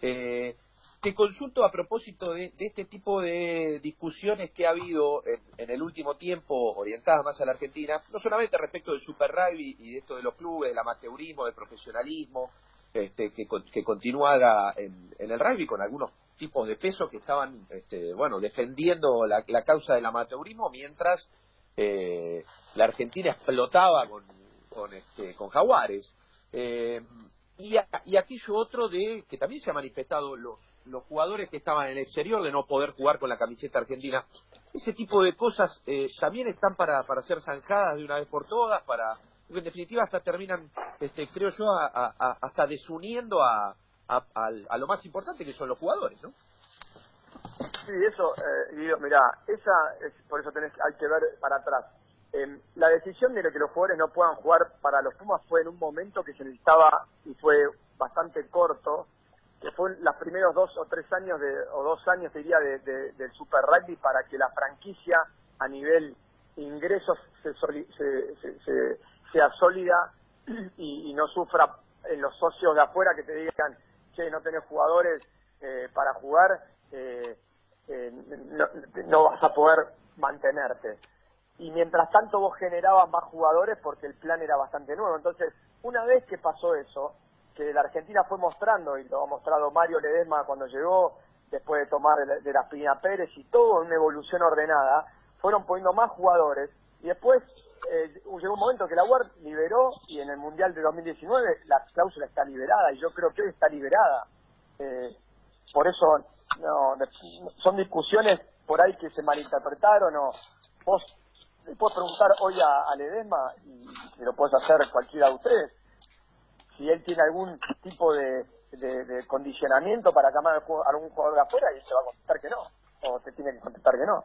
Eh, te consulto a propósito de, este tipo de discusiones que ha habido en, el último tiempo orientadas más a la Argentina, no solamente respecto del Super Rugby y de esto de los clubes, del amateurismo, del profesionalismo, este, que, que continúa en, el rugby con algunos tipos de peso que estaban este, bueno defendiendo la, causa del amateurismo mientras eh, la Argentina explotaba con con, este, con jaguares. Eh, y, y aquello otro de que también se ha manifestado los los jugadores que estaban en el exterior de no poder jugar con la camiseta argentina. Ese tipo de cosas eh, también están para, para ser zanjadas de una vez por todas, para en definitiva hasta terminan, este, creo yo, hasta desuniendo a, a, lo más importante que son los jugadores, ¿no? Sí, eso, eh, Guido, mirá, esa es, por eso tenés, hay que ver para atrás. Eh, la decisión de que los jugadores no puedan jugar para los Pumas fue en un momento que se necesitaba y fue bastante corto que fue los primeros dos o tres años de, o dos años diría de, del Super Rugby para que la franquicia a nivel ingresos se, se, sea sólida y, no sufra en los socios de afuera que te digan, che, no tenés jugadores eh, para jugar, eh, eh, no, no vas a poder mantenerte. Y mientras tanto vos generabas más jugadores porque el plan era bastante nuevo. Entonces, una vez que pasó eso, que la Argentina fue mostrando, y lo ha mostrado Mario Ledesma cuando llegó, después de tomar de la, Pina Pérez y todo, una evolución ordenada, fueron poniendo más jugadores y después eh, llegó un momento que la UAR liberó y en el Mundial de 2019 la cláusula está liberada y yo creo que hoy está liberada. Eh, por eso no, son discusiones por ahí que se malinterpretaron o vos le puedes preguntar hoy a, Ledesma y, y, lo puedes hacer cualquiera de ustedes. Si él tiene algún tipo de, de, condicionamiento para llamar a algún jugador de afuera y él te va a contestar que no o te tiene que contestar que no.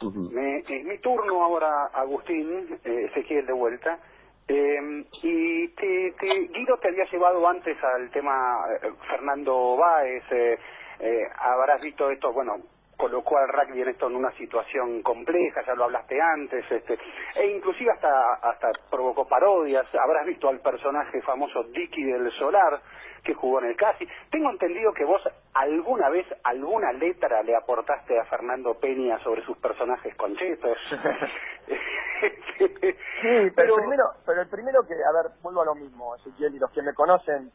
Es mi turno ahora, Agustín, eh, Ezequiel de vuelta. Eh, y te, te, Guido te había llevado antes al tema eh, Fernando Báez, eh, eh, habrás visto esto, bueno, colocó al rugby en esto en una situación compleja, ya lo hablaste antes, este, e inclusive hasta, hasta provocó parodias, habrás visto al personaje famoso Dicky del Solar, que jugó en el Casi. Tengo entendido que vos alguna vez alguna letra le aportaste a Fernando Peña sobre sus personajes conchetos. <laughs> sí, pero, el primero, pero el primero que, a ver, vuelvo a lo mismo, Ezequiel, y los que me conocen,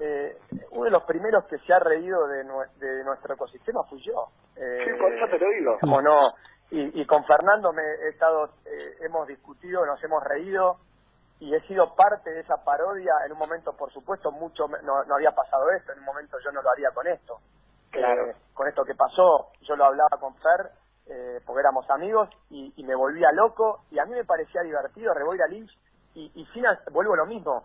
eh, uno de los primeros que se ha reído de, de nuestro ecosistema fui yo. Eh, sí, por eso te lo digo. Como no, y, y con Fernando me he estado, eh, hemos discutido, nos hemos reído, y he sido parte de esa parodia en un momento por supuesto mucho no, no había pasado esto en un momento yo no lo haría con esto claro. Eh, con esto que pasó yo lo hablaba con Fer eh, porque éramos amigos y, y, me volvía loco y a mí me parecía divertido Reboira Lynch y, y sin, vuelvo a lo mismo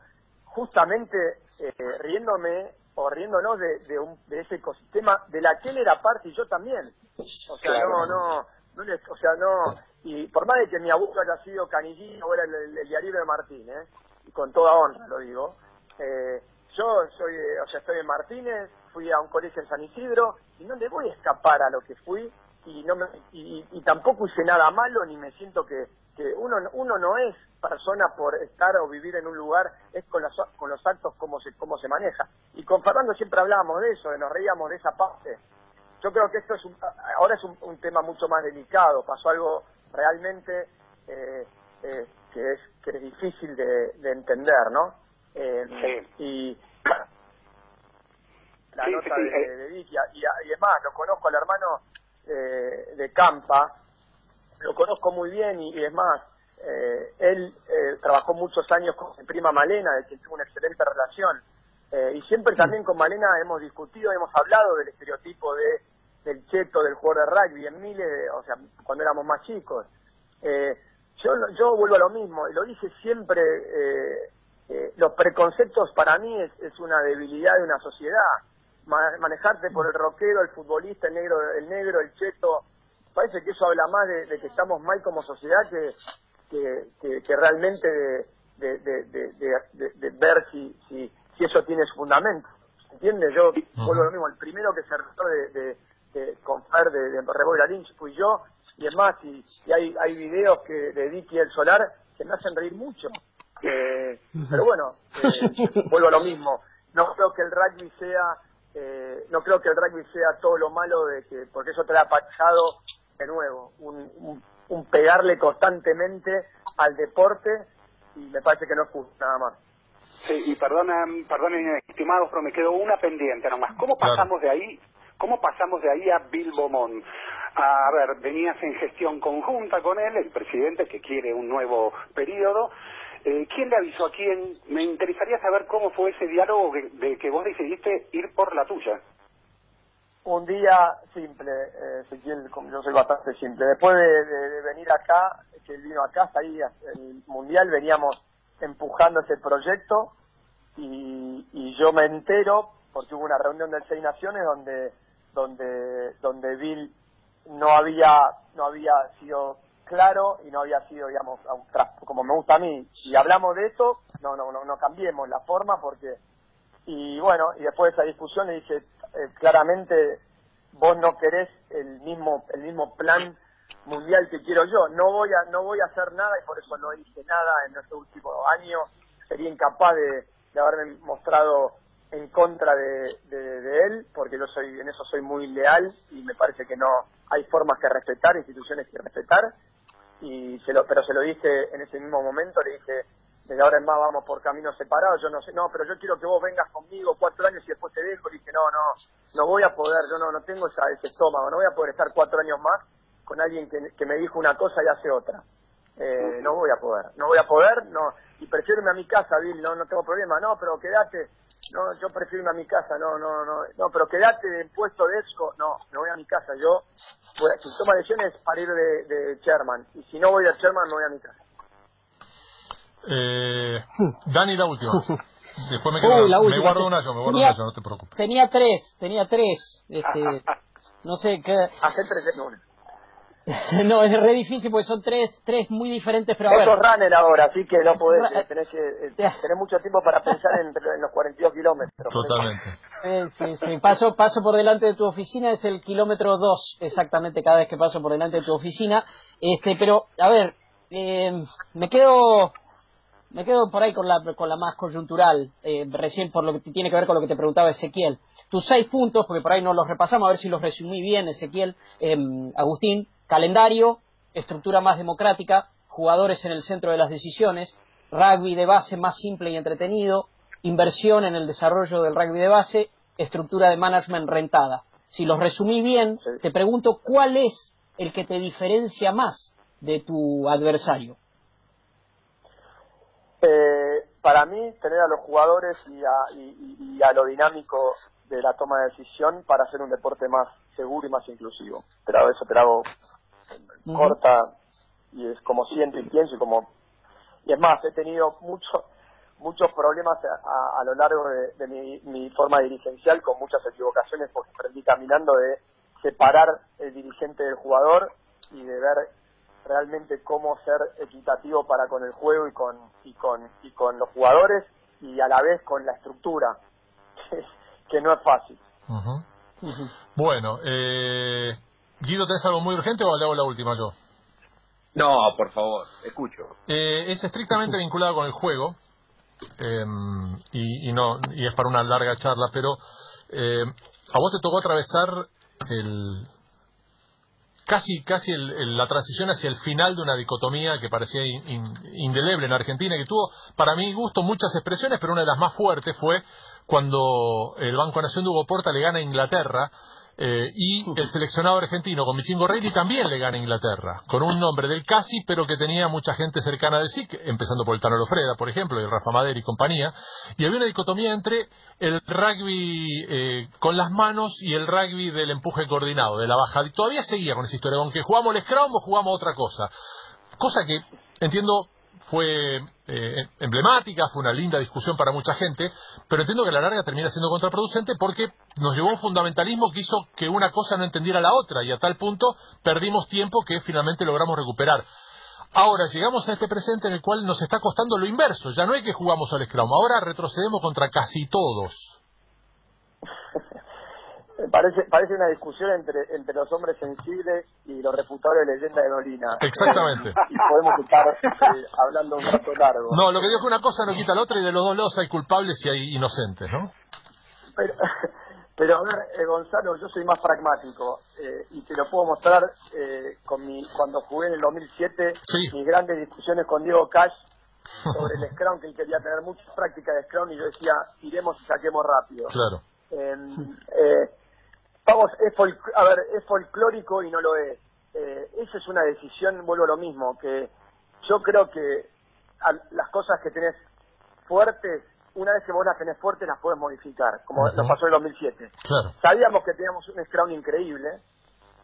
justamente eh, riéndome o riéndonos de, de, un, de ese ecosistema de la que él era parte y yo también. O sea no no no les, o sea no y por más de que mi abuelo haya sido canillín o era el, el, de Martínez, y con toda honra lo digo, eh, yo soy, o sea, estoy en Martínez, fui a un colegio en San Isidro, y no le voy a escapar a lo que fui, y no me, y, y tampoco hice nada malo, ni me siento que, que uno, uno no es persona por estar o vivir en un lugar, es con los, con los actos como se, cómo se maneja. Y con Fernando siempre hablábamos de eso, de nos reíamos de esa parte. Yo creo que esto es un, ahora es un, un tema mucho más delicado, pasó algo realmente eh, eh, que es que es difícil de, de entender, ¿no? Eh, Y la nota de, de Vicky, y, y, es más, lo conozco al hermano eh, de Campa, lo conozco muy bien y, es más, eh, él eh, trabajó muchos años con mi prima Malena, de quien tuvo una excelente relación. Eh, y siempre también con Malena hemos discutido, hemos hablado del estereotipo de del cheto del jugador de rugby en Miles, o sea, cuando éramos más chicos. Eh, yo, yo vuelvo a lo mismo, y lo dije siempre, eh, los preconceptos para mí es, es una debilidad de una sociedad. Manejarte por el rockero, el futbolista, el negro, el negro, el cheto, parece que eso habla más de, que estamos mal como sociedad que, que, que, realmente de, de, de, de, ver si, si, si eso tiene su fundamento. ¿Entiendes? Yo vuelvo a lo mismo, el primero que se retó de, de, con Fer de, de Reboira Lynch fui yo, y es más, y, y hay, hay videos que de Dicky el Solar que me hacen reír mucho. Eh, pero bueno, eh, vuelvo a lo mismo. No creo que el rugby sea, eh, no creo que el rugby sea todo lo malo de que, porque eso te ha pasado de nuevo, un, un, un pegarle constantemente al deporte y me parece que no es justo nada más. Sí, y perdonen, perdonen, estimados, pero me quedó una pendiente nomás. ¿Cómo pasamos de ahí ¿Cómo pasamos de ahí a Bill Beaumont? A, ver, venías en gestión conjunta con él, el presidente que quiere un nuevo periodo. Eh, ¿Quién le avisó a quién? Me interesaría saber cómo fue ese diálogo de, que vos decidiste ir por la tuya. Un día simple, eh, yo soy bastante simple. Después de, venir acá, que él vino acá, ahí el Mundial, veníamos empujando ese proyecto y, y yo me entero, porque hubo una reunión del Seis Naciones donde donde donde Bill no había no había sido claro y no había sido digamos como me gusta a mí y hablamos de eso no no no, no cambiemos la forma porque Y bueno, y después de esa discusión le dije, eh, claramente vos no querés el mismo el mismo plan mundial que quiero yo. No voy a no voy a hacer nada y por eso no hice nada en este último año. Sería incapaz de, de haberme mostrado en contra de, de, él, porque yo soy en eso soy muy leal y me parece que no hay formas que respetar, instituciones que respetar. Y se lo, pero se lo dije en ese mismo momento, le dije desde ahora en más vamos por caminos separados, yo no sé, no, pero yo quiero que vos vengas conmigo cuatro años y después te dejo, y dije, no, no, no voy a poder, yo no, no tengo esa, ese estómago, no voy a poder estar cuatro años más con alguien que, que me dijo una cosa y hace otra. Eh, no voy a poder, no voy a poder, no, y prefiero irme a mi casa, Bill, no, no tengo problema, no, pero quédate, no, yo prefiero irme a mi casa, no, no, no, no, pero quédate en puesto de ESCO, no, me voy a mi casa, yo, si toma decisiones para ir de, de Sherman, y si no voy a Sherman, me voy a mi casa. Eh, Dani, la última. <laughs> Después me, quedo, me guardo una yo, me guardo una yo, no te preocupes. Tenía tres, tenía tres. Este, <laughs> no sé qué. Hace tres en una. <laughs> no, es re difícil porque son tres, tres muy diferentes, pero a ver. runner ahora, así que no podés, tenés, que, eh, tenés mucho tiempo para pensar en, en, los 42 kilómetros. Totalmente. Eh, sí, sí, paso, paso por delante de tu oficina, es el kilómetro 2, exactamente, cada vez que paso por delante de tu oficina. Este, pero, a ver, eh, me quedo me quedo por ahí con la, con la más coyuntural, eh, recién por lo que tiene que ver con lo que te preguntaba Ezequiel. Tus seis puntos, porque por ahí no los repasamos, a ver si los resumí bien, Ezequiel, em, Agustín, calendario, estructura más democrática, jugadores en el centro de las decisiones, rugby de base más simple y entretenido, inversión en el desarrollo del rugby de base, estructura de management rentada. Si los resumí bien, te pregunto cuál es el que te diferencia más de tu adversario. Eh, para mí, tener a los jugadores y a, a lo dinámico de la toma de decisión para hacer un deporte más seguro y más inclusivo. Pero eso te lo hago corta y es como siento y pienso y como... Y es más, he tenido mucho, muchos problemas a, lo largo de, mi, mi, forma dirigencial con muchas equivocaciones porque aprendí caminando de separar el dirigente del jugador y de ver realmente cómo ser equitativo para con el juego y con y con y con los jugadores y a la vez con la estructura <laughs> que, no es fácil. Bueno eh, Guido tenés algo muy urgente o le hago la última yo no por favor escucho. Eh, es estrictamente vinculado con el juego em, y, y no y es para una larga charla pero eh, a vos te tocó atravesar el casi casi la transición hacia el final de una dicotomía que parecía indeleble en Argentina, que tuvo, para mi gusto, muchas expresiones, pero una de las más fuertes fue cuando el Banco Nación de Hugo Porta le gana a Inglaterra eh, y el seleccionado argentino con Michingo Reilly también le gana a Inglaterra, con un nombre del casi, pero que tenía mucha gente cercana del SIC, empezando por el Tano Lofreda, por ejemplo, y el Rafa Madera y compañía, y había una dicotomía entre el rugby eh, con las manos y el rugby del empuje coordinado, de la bajada, y todavía seguía con esa historia, aunque jugamos el scrum o jugamos otra cosa, cosa que entiendo fue eh, emblemática, fue una linda discusión para mucha gente, pero entiendo que a la larga termina siendo contraproducente porque nos llevó a un fundamentalismo que hizo que una cosa no entendiera la otra y a tal punto perdimos tiempo que finalmente logramos recuperar. Ahora llegamos a este presente en el cual nos está costando lo inverso, ya no es que jugamos al Scrum, ahora retrocedemos contra casi todos. Parece, parece una discusión entre, entre los hombres sensibles y los refutadores de leyenda de Dolina. Exactamente. <laughs> y podemos estar eh, hablando un rato largo. No, lo que digo es que una cosa no quita la otra y de los dos lados hay culpables y hay inocentes, ¿no? Pero, <laughs> pero a ver, eh, Gonzalo, yo soy más pragmático eh, y te lo puedo mostrar con mi cuando jugué en el 2007, mis grandes discusiones con Diego Cash <laughs> sobre el Scrum, que él quería tener mucha práctica de Scrum y yo decía, iremos y saquemos rápido. Claro. Eh, vamos, es a ver, es folclórico y no lo es. Eh, esa es una decisión, vuelvo a lo mismo, que yo creo que las cosas que tenés fuertes, una vez que vos las tenés fuertes, las puedes modificar, como nos pasó en el 2007. Sabíamos que teníamos un Scrum increíble,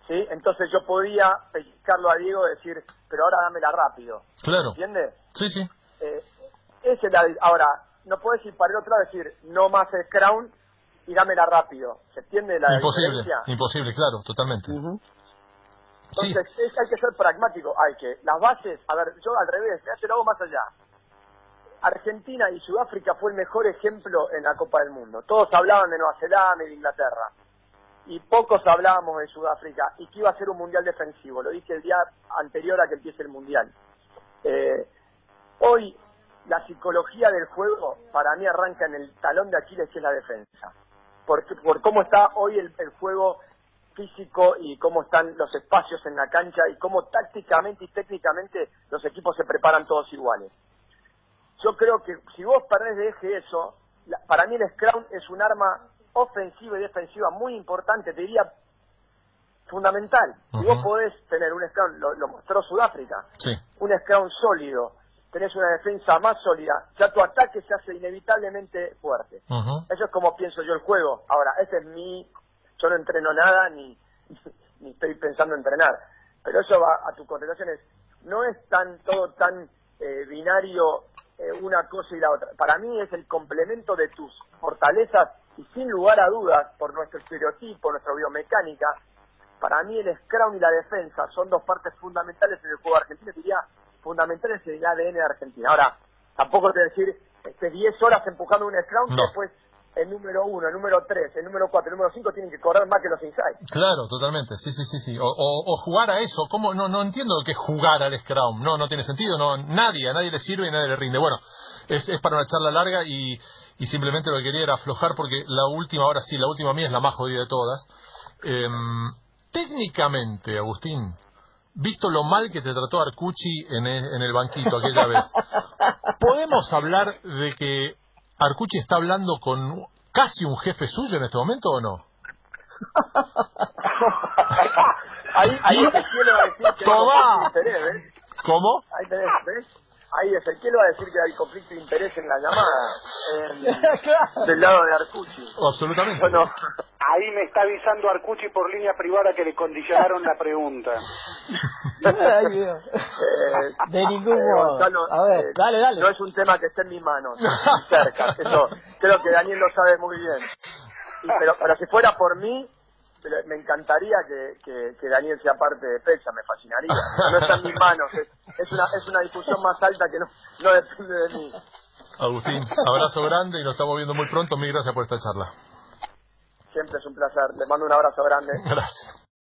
¿sí? Entonces yo podía pellizcarlo a Diego y decir, pero ahora dámela rápido. Claro. ¿Entiendes? Sí, sí. Eh, la, ahora, no puedes ir para el otro lado y decir, no más Scrum y dámela rápido. ¿Se entiende la imposible, Imposible, claro, totalmente. Entonces hay que ser pragmático, hay que, las bases, a ver, yo al revés, me hace lo hago más allá. Argentina y Sudáfrica fue el mejor ejemplo en la Copa del Mundo. Todos hablaban de Nueva Zelanda y de Inglaterra. Y pocos hablábamos de Sudáfrica y que iba a ser un mundial defensivo. Lo dije el día anterior a que empiece el mundial. Eh, hoy la psicología del juego para mí arranca en el talón de Aquiles que es la defensa. Por, por cómo está hoy el, el juego físico y cómo están los espacios en la cancha y cómo tácticamente y técnicamente los equipos se preparan todos iguales. Yo creo que si vos perdés de eje eso, la- para mí el Scrum es un arma ofensiva y defensiva muy importante, te diría fundamental. Si vos podés tener un Scrum, lo, lo mostró Sudáfrica, Sí. un Scrum sólido, tenés una defensa más sólida, ya tu ataque se hace inevitablemente fuerte. Eso es como pienso yo el juego. Ahora, ese es mi... Yo no entreno nada ni, <laughs> ni estoy pensando en entrenar. Pero eso va a tu contestación. Es, no es tan todo tan eh, binario eh, una cosa y la otra. Para mí es el complemento de tus fortalezas y sin lugar a dudas, por nuestro estereotipo, nuestra biomecánica, para mí el scrum y la defensa son dos partes fundamentales en el juego argentino, diría fundamentales en el ADN de Argentina. Ahora, tampoco te decir, este 10 horas empujando un scrum, No. después el número 1, el número 3, el número 4, el número 5 tienen que correr más que los inside. Claro, totalmente, sí, sí, sí, sí. O, o- o jugar a eso, ¿cómo? No, no entiendo lo que es jugar al Scrum, no, no tiene sentido, no, nadie, a nadie le sirve y nadie le rinde. Bueno, es, es para una charla larga y, y simplemente lo que quería era aflojar porque la última, ahora sí, la última mía es la más jodida de todas. Em, técnicamente, Agustín, visto lo mal que te trató Arcucci en el, en el banquito aquella vez, <laughs> ¿podemos hablar de que Arcucci está hablando con casi un jefe suyo en este momento o no? <laughs> ahí, ahí <laughs> va a decir que Tomá. ¿ves? ¿Cómo? Ahí tenés, ¿ves? Ahí Ezequiel va a decir que hay conflicto de interés en la llamada, en- <laughs> del lado de Arcucci. Absolutamente. Bueno, Ahí me está avisando Arcucci por línea privada que le condicionaron la pregunta. <laughs> Ay, Dios. eh, De ningún eh, modo. Gonzalo, A ver, eh, dale, dale. No es un tema que esté en mis manos, cerca. Eso creo que Daniel lo sabe muy bien. Y- pero, pero si fuera por mí, pero me encantaría que, que, que Daniel sea parte de PEXA, me fascinaría. <laughs> No está en mis manos, es, es una, es una discusión más alta que no, no depende de mí. Agustín, abrazo grande y nos estamos viendo muy pronto. Mil gracias por esta charla. Siempre es un placer. Les mando un abrazo grande. Gracias.